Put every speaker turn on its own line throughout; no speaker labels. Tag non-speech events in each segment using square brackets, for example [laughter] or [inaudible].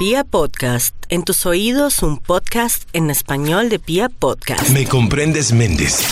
Pia Podcast, en tus oídos un podcast en español de Pia Podcast.
Me comprendes Méndez.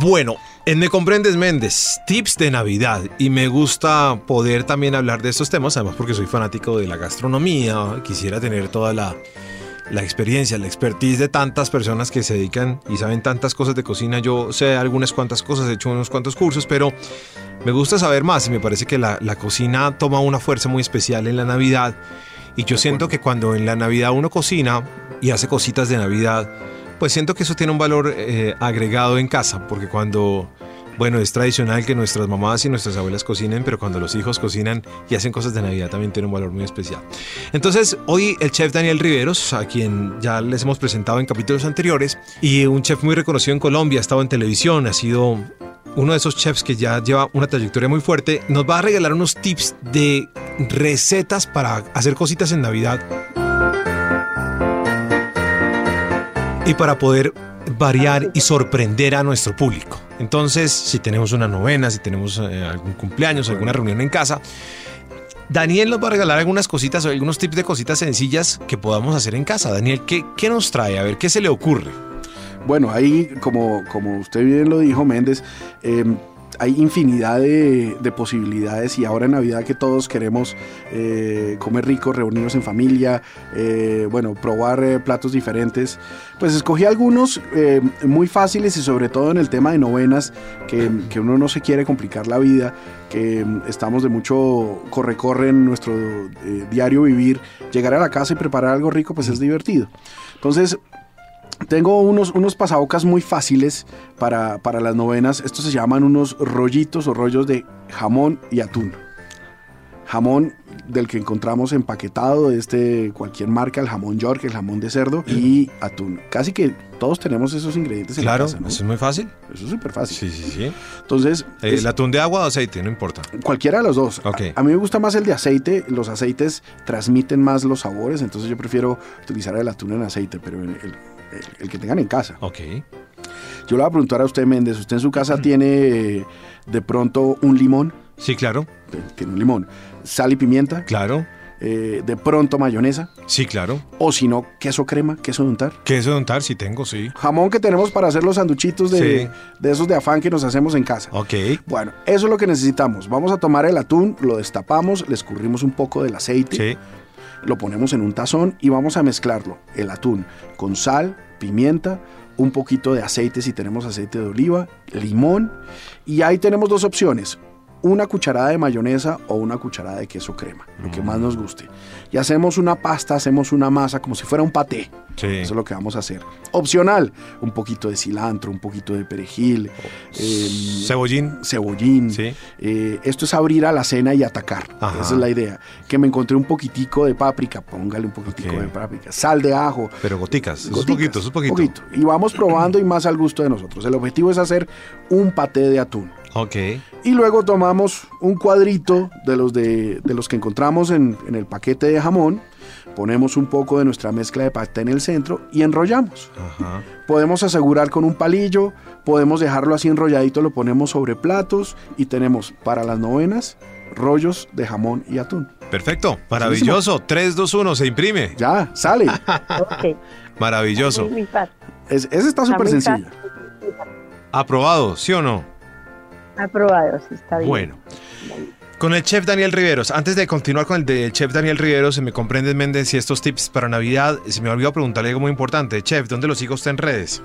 Bueno, en Me comprendes Méndez, tips de Navidad y me gusta poder también hablar de estos temas, además porque soy fanático de la gastronomía, quisiera tener toda la la experiencia, la expertise de tantas personas que se dedican y saben tantas cosas de cocina. Yo sé algunas cuantas cosas, he hecho unos cuantos cursos, pero me gusta saber más y me parece que la, cocina toma una fuerza muy especial en la Navidad. Y yo siento que cuando en la Navidad uno cocina y hace cositas de Navidad, pues siento que eso tiene un valor eh, agregado en casa, porque cuando bueno, es tradicional que nuestras mamás y nuestras abuelas cocinen, pero cuando los hijos cocinan y hacen cosas de Navidad también tiene un valor muy especial. Entonces, hoy el chef Daniel Riveros, a quien ya les hemos presentado en capítulos anteriores, y un chef muy reconocido en Colombia, ha estado en televisión, ha sido uno de esos chefs que ya lleva una trayectoria muy fuerte, nos va a regalar unos tips de recetas para hacer cositas en Navidad. Y para poder variar y sorprender a nuestro público. Entonces, si tenemos una novena, si tenemos eh, algún cumpleaños, alguna reunión en casa, Daniel nos va a regalar algunas cositas o algunos tips de cositas sencillas que podamos hacer en casa. Daniel, ¿qué, qué nos trae? A ver, ¿qué se le ocurre?
Bueno, ahí, como, como usted bien lo dijo, Méndez, eh, hay infinidad de, posibilidades y ahora en Navidad que todos queremos eh, comer rico, reunirnos en familia, eh, bueno, probar eh, platos diferentes, pues escogí algunos muy fáciles y sobre todo en el tema de novenas, que, que uno no se quiere complicar la vida, que estamos de mucho corre-corre en nuestro diario vivir, llegar a la casa y preparar algo rico pues es divertido. Entonces, tengo unos, unos pasabocas muy fáciles para, para las novenas. Estos se llaman unos rollitos o rollos de jamón y atún. Jamón del que encontramos empaquetado de este cualquier marca, el jamón York, el jamón de cerdo y atún. Casi que todos tenemos esos ingredientes en
claro,
la casa.
Claro, eso es muy fácil.
Eso es súper fácil.
Sí, sí, sí.
Entonces,
el atún de agua o aceite, no importa.
Cualquiera de los dos.
Okay.
A, a, mí me gusta más el de aceite. Los aceites transmiten más los sabores, entonces yo prefiero utilizar el atún en aceite, pero el, el, que tengan en casa.
Ok.
Yo le voy a preguntar a usted, Méndez, ¿usted en su casa tiene eh, de pronto un limón?
Sí, claro.
Tiene un limón. ¿Sal y pimienta?
Claro.
Eh, de pronto mayonesa.
Sí, claro.
O si no, queso crema, queso de untar.
Queso de untar, sí tengo, sí.
Jamón que tenemos para hacer los sanduchitos de, de, esos de afán que nos hacemos en casa.
Ok.
Bueno, eso es lo que necesitamos. Vamos a tomar el atún, lo destapamos, le escurrimos un poco del aceite.
Sí
lo ponemos en un tazón y vamos a mezclarlo, el atún, con sal, pimienta, un poquito de aceite si tenemos aceite de oliva, limón y ahí tenemos dos opciones, una cucharada de mayonesa o una cucharada de queso crema, lo que más nos guste. Y hacemos una pasta, hacemos una masa como si fuera un paté. Eso es lo que vamos a hacer. Opcional, un poquito de cilantro, un poquito de perejil.
Em, cebollín.
Cebollín. Eh, esto es abrir a la cena y atacar. Esa es la idea. Que me encontré un poquitico de páprica, póngale un poquitico de páprica. Sal de ajo.
Pero goticas. un poquito, un poquito. poquito.
Y vamos probando y más al gusto de nosotros. El objetivo es hacer un paté de atún.
Ok.
Y luego tomamos un cuadrito de los, de, los que encontramos en, el paquete de jamón, ponemos un poco de nuestra mezcla de paté en el centro y enrollamos. Podemos asegurar con un palillo, podemos dejarlo así enrolladito, lo ponemos sobre platos y tenemos para las novenas rollos de jamón y atún.
Perfecto, maravilloso. 3, 2, 1, se imprime.
Ya, sale. [laughs]
Maravilloso.
ese está súper sencillo.
Aprobado, ¿sí o no?
Aprobado, sí, está bien.
Bueno. Con el chef Daniel Riveros, antes de continuar con el del chef Daniel Riveros, se me comprende Méndez y estos tips para Navidad, se me olvidó preguntarle algo muy importante. Chef, ¿dónde los sigo usted en redes?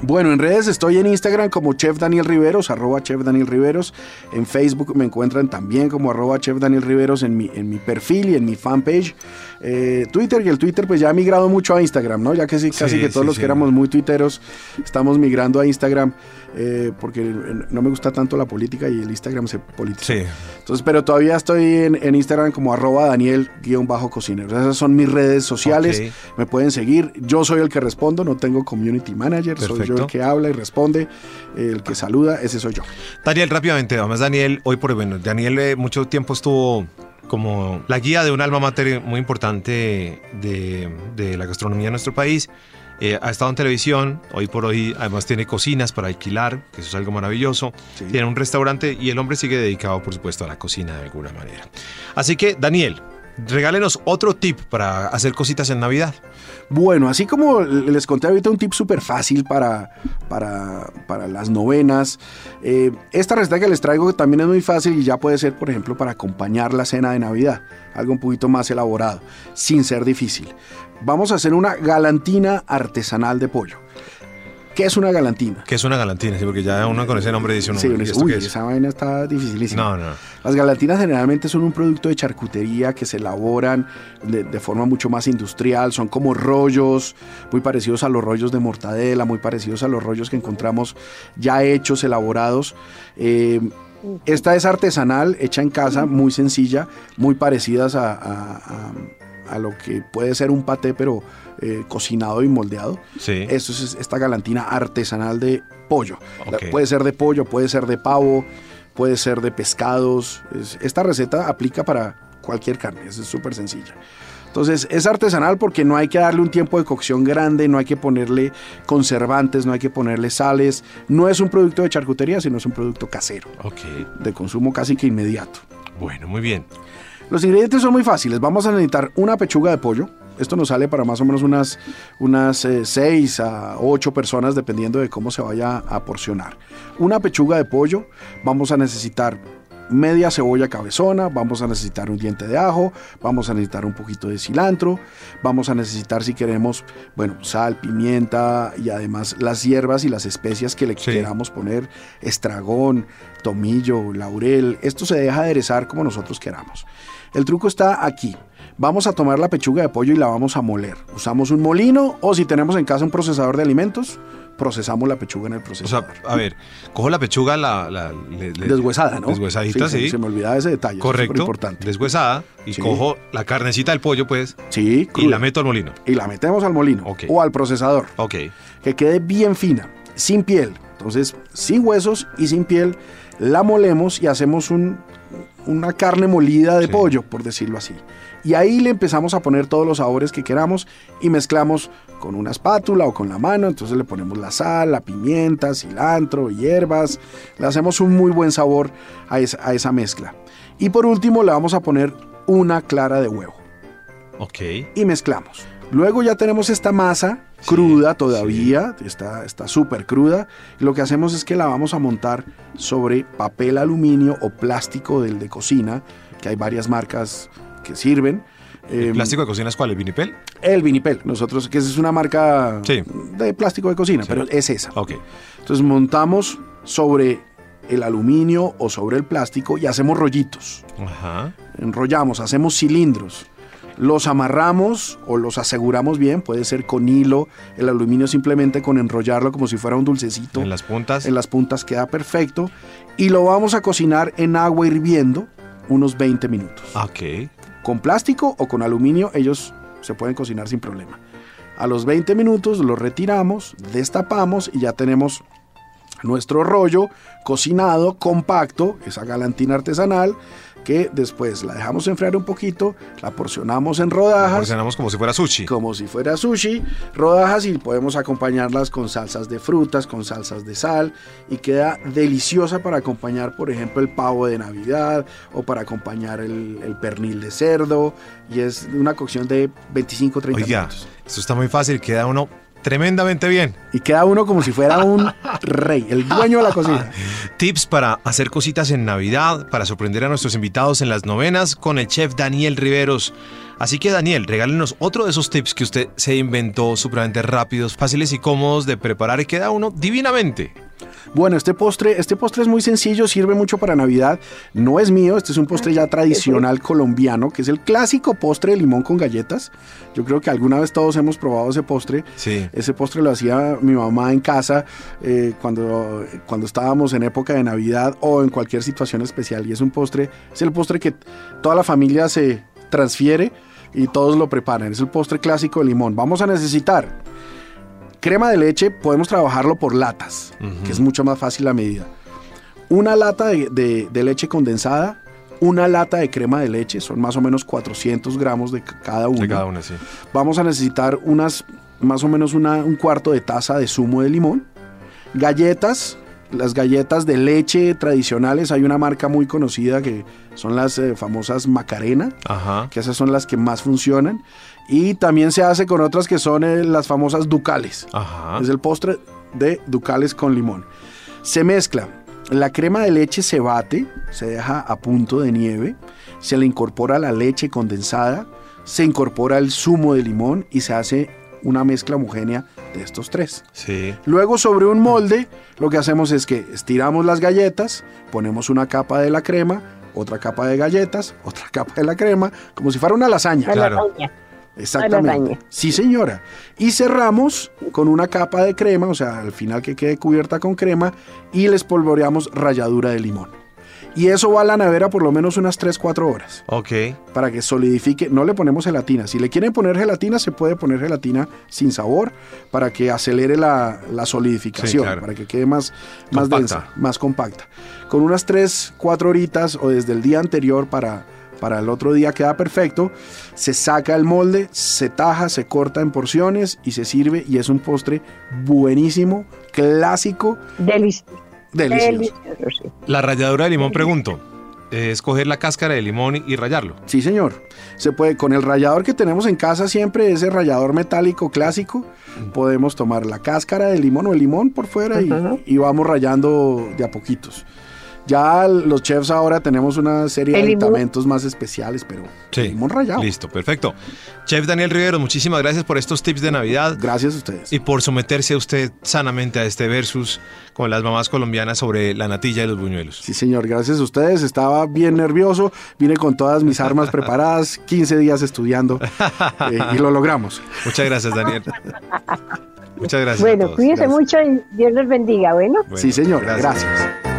Bueno, en redes estoy en Instagram como Chef Daniel Riveros, arroba Chef Daniel Riveros. En Facebook me encuentran también como arroba Chef Daniel Riveros en mi, en mi perfil y en mi fanpage. Eh, Twitter y el Twitter pues ya ha migrado mucho a Instagram, ¿no? Ya que sí, casi que todos los que éramos muy tuiteros estamos migrando a Instagram. Eh, porque no me gusta tanto la política y el Instagram se politiza. Entonces, pero todavía estoy en, Instagram como arroba Daniel-cocinero. Esas son mis redes sociales. Me pueden seguir. Yo soy el que respondo, no tengo community manager. Soy yo el que habla y responde, el que saluda, ese soy yo.
Daniel, rápidamente, además Daniel, hoy por bueno, Daniel eh, mucho tiempo estuvo como la guía de un alma mater muy importante de, de la gastronomía de nuestro país. Eh, ha estado en televisión, hoy por hoy además tiene cocinas para alquilar, que eso es algo maravilloso. Tiene un restaurante y el hombre sigue dedicado, por supuesto, a la cocina de alguna manera. Así que, Daniel, regálenos otro tip para hacer cositas en Navidad.
Bueno, así como les conté ahorita un tip súper fácil para, para, para, las novenas, eh, esta receta que les traigo también es muy fácil y ya puede ser, por ejemplo, para acompañar la cena de Navidad, algo un poquito más elaborado, sin ser difícil. Vamos a hacer una galantina artesanal de pollo. ¿Qué es una galantina?
¿Qué es una galantina? Sí, porque ya uno con ese nombre dice uno.
Sí, uy, esa vaina está dificilísima.
No, no.
Las galantinas generalmente son un producto de charcutería que se elaboran de, de, forma mucho más industrial. Son como rollos, muy parecidos a los rollos de mortadela, muy parecidos a los rollos que encontramos ya hechos, elaborados. Eh, esta es artesanal, hecha en casa, muy sencilla, muy parecidas a, a, a a lo que puede ser un paté, pero eh, cocinado y moldeado.
Sí.
Esto es esta galantina artesanal de pollo. Okay. Puede ser de pollo, puede ser de pavo, puede ser de pescados. Es, esta receta aplica para cualquier carne, es súper sencilla. Entonces es artesanal porque no hay que darle un tiempo de cocción grande, no hay que ponerle conservantes, no hay que ponerle sales. No es un producto de charcutería, sino es un producto casero.
Okay.
De consumo casi que inmediato.
Bueno, muy bien.
Los ingredientes son muy fáciles. Vamos a necesitar una pechuga de pollo. Esto nos sale para más o menos unas, unas eh, 6 a 8 personas dependiendo de cómo se vaya a porcionar. Una pechuga de pollo. Vamos a necesitar media cebolla cabezona, vamos a necesitar un diente de ajo, vamos a necesitar un poquito de cilantro, vamos a necesitar si queremos, bueno, sal, pimienta y además las hierbas y las especias que le sí. queramos poner, estragón, tomillo, laurel, esto se deja aderezar como nosotros queramos. El truco está aquí. Vamos a tomar la pechuga de pollo y la vamos a moler. Usamos un molino o si tenemos en casa un procesador de alimentos, procesamos la pechuga en el procesador.
O sea, a ver, cojo la pechuga la, la le, le,
deshuesada, ¿no?
Deshuesadita, sí.
sí. Se, me olvidaba ese detalle.
Correcto.
Es importante.
Deshuesada y sí. cojo la carnecita del pollo, pues.
Sí.
Cruda. Y la meto al molino.
Y la metemos al molino
okay.
o al procesador.
Ok.
Que quede bien fina, sin piel. Entonces, sin huesos y sin piel, la molemos y hacemos un, una carne molida de sí. pollo, por decirlo así. Y ahí le empezamos a poner todos los sabores que queramos y mezclamos con una espátula o con la mano. Entonces le ponemos la sal, la pimienta, cilantro, hierbas. Le hacemos un muy buen sabor a esa, a esa mezcla. Y por último le vamos a poner una clara de huevo.
Ok.
Y mezclamos. Luego ya tenemos esta masa cruda todavía, sí. está súper cruda. Y lo que hacemos es que la vamos a montar sobre papel aluminio o plástico del de cocina, que hay varias marcas que sirven.
¿El eh, plástico de cocina es cuál? ¿El vinipel?
El vinipel. Nosotros, que es una marca
sí.
de plástico de cocina, pero es esa.
Ok.
Entonces montamos sobre el aluminio o sobre el plástico y hacemos rollitos.
Ajá.
Enrollamos, hacemos cilindros. Los amarramos o los aseguramos bien, puede ser con hilo, el aluminio simplemente con enrollarlo como si fuera un dulcecito.
En las puntas.
En las puntas queda perfecto. Y lo vamos a cocinar en agua hirviendo unos 20 minutos.
Ok.
Con plástico o con aluminio, ellos se pueden cocinar sin problema. A los 20 minutos lo retiramos, destapamos y ya tenemos nuestro rollo cocinado, compacto, esa galantina artesanal, que después la dejamos enfriar un poquito, la porcionamos en rodajas. La
porcionamos como si fuera sushi.
Como si fuera sushi, rodajas y podemos acompañarlas con salsas de frutas, con salsas de sal y queda deliciosa para acompañar, por ejemplo, el pavo de Navidad o para acompañar el, el pernil de cerdo y es una cocción de 25-30
Oiga,
minutos.
Esto está muy fácil, queda uno tremendamente bien.
Y queda uno como si fuera un rey, el dueño de la cocina. [laughs]
Tips para hacer cositas en Navidad, para sorprender a nuestros invitados en las novenas con el chef Daniel Riveros. Así que Daniel, regálenos otro de esos tips que usted se inventó, supremamente rápidos, fáciles y cómodos de preparar y queda uno divinamente.
Bueno, este postre, este postre es muy sencillo, sirve mucho para Navidad. No es mío, este es un postre ya tradicional colombiano, que es el clásico postre de limón con galletas. Yo creo que alguna vez todos hemos probado ese postre.
Sí.
Ese postre lo hacía mi mamá en casa eh, cuando, cuando estábamos en época de Navidad o en cualquier situación especial. Y es un postre, es el postre que toda la familia se transfiere y todos lo preparan. Es el postre clásico de limón. Vamos a necesitar crema de leche, podemos trabajarlo por latas, uh -huh. que es mucho más fácil la medida. Una lata de, de, de, leche condensada, una lata de crema de leche, son más o menos 400 gramos de cada una.
De cada una sí.
Vamos a necesitar unas, más o menos una, un cuarto de taza de zumo de limón, galletas, las galletas de leche tradicionales, hay una marca muy conocida que son las eh, famosas Macarena,
Ajá.
que esas son las que más funcionan. Y también se hace con otras que son eh, las famosas Ducales.
Ajá.
Es el postre de Ducales con limón. Se mezcla. La crema de leche se bate, se deja a punto de nieve, se le incorpora la leche condensada, se incorpora el zumo de limón y se hace una mezcla homogénea de estos tres.
Sí.
Luego sobre un molde lo que hacemos es que estiramos las galletas, ponemos una capa de la crema, otra capa de galletas, otra capa de la crema, como si fuera una lasaña.
Claro.
Exactamente. Sí, señora. Y cerramos con una capa de crema, o sea, al final que quede cubierta con crema, y les polvoreamos ralladura de limón. Y eso va a la nevera por lo menos unas 3-4 horas
Ok.
para que solidifique. No le ponemos gelatina. Si le quieren poner gelatina, se puede poner gelatina sin sabor para que acelere la, la solidificación,
Sí, claro.
para que quede más, más
Compacta.
densa, más compacta. Con unas 3, 4 horitas o desde el día anterior para, para el otro día queda perfecto. Se saca el molde, se taja, se corta en porciones y se sirve y es un postre buenísimo, clásico,
Delici-
delicioso.
Delicioso, sí.
La ralladura de limón, pregunto. eh, Es coger la cáscara de limón y, rallarlo.
Sí, señor. Se puede, con el rallador que tenemos en casa siempre, ese rallador metálico clásico, podemos tomar la cáscara del limón o el limón por fuera y, y vamos rayando de a poquitos. Ya los chefs ahora tenemos una serie de aditamentos más especiales, pero
Sí.
limón rallado.
Listo, perfecto. Chef Daniel Rivero, muchísimas gracias por estos tips de Navidad
Gracias a ustedes.
y por someterse a usted sanamente a este versus con las mamás colombianas sobre la natilla y los buñuelos.
Sí, señor, gracias a ustedes. Estaba bien nervioso, vine con todas mis armas preparadas, [laughs] 15 días estudiando eh, y lo logramos.
Muchas gracias, Daniel. Muchas gracias.
Bueno, cuídense mucho y Dios los bendiga. Bueno.
Bueno,
sí, señor, gracias.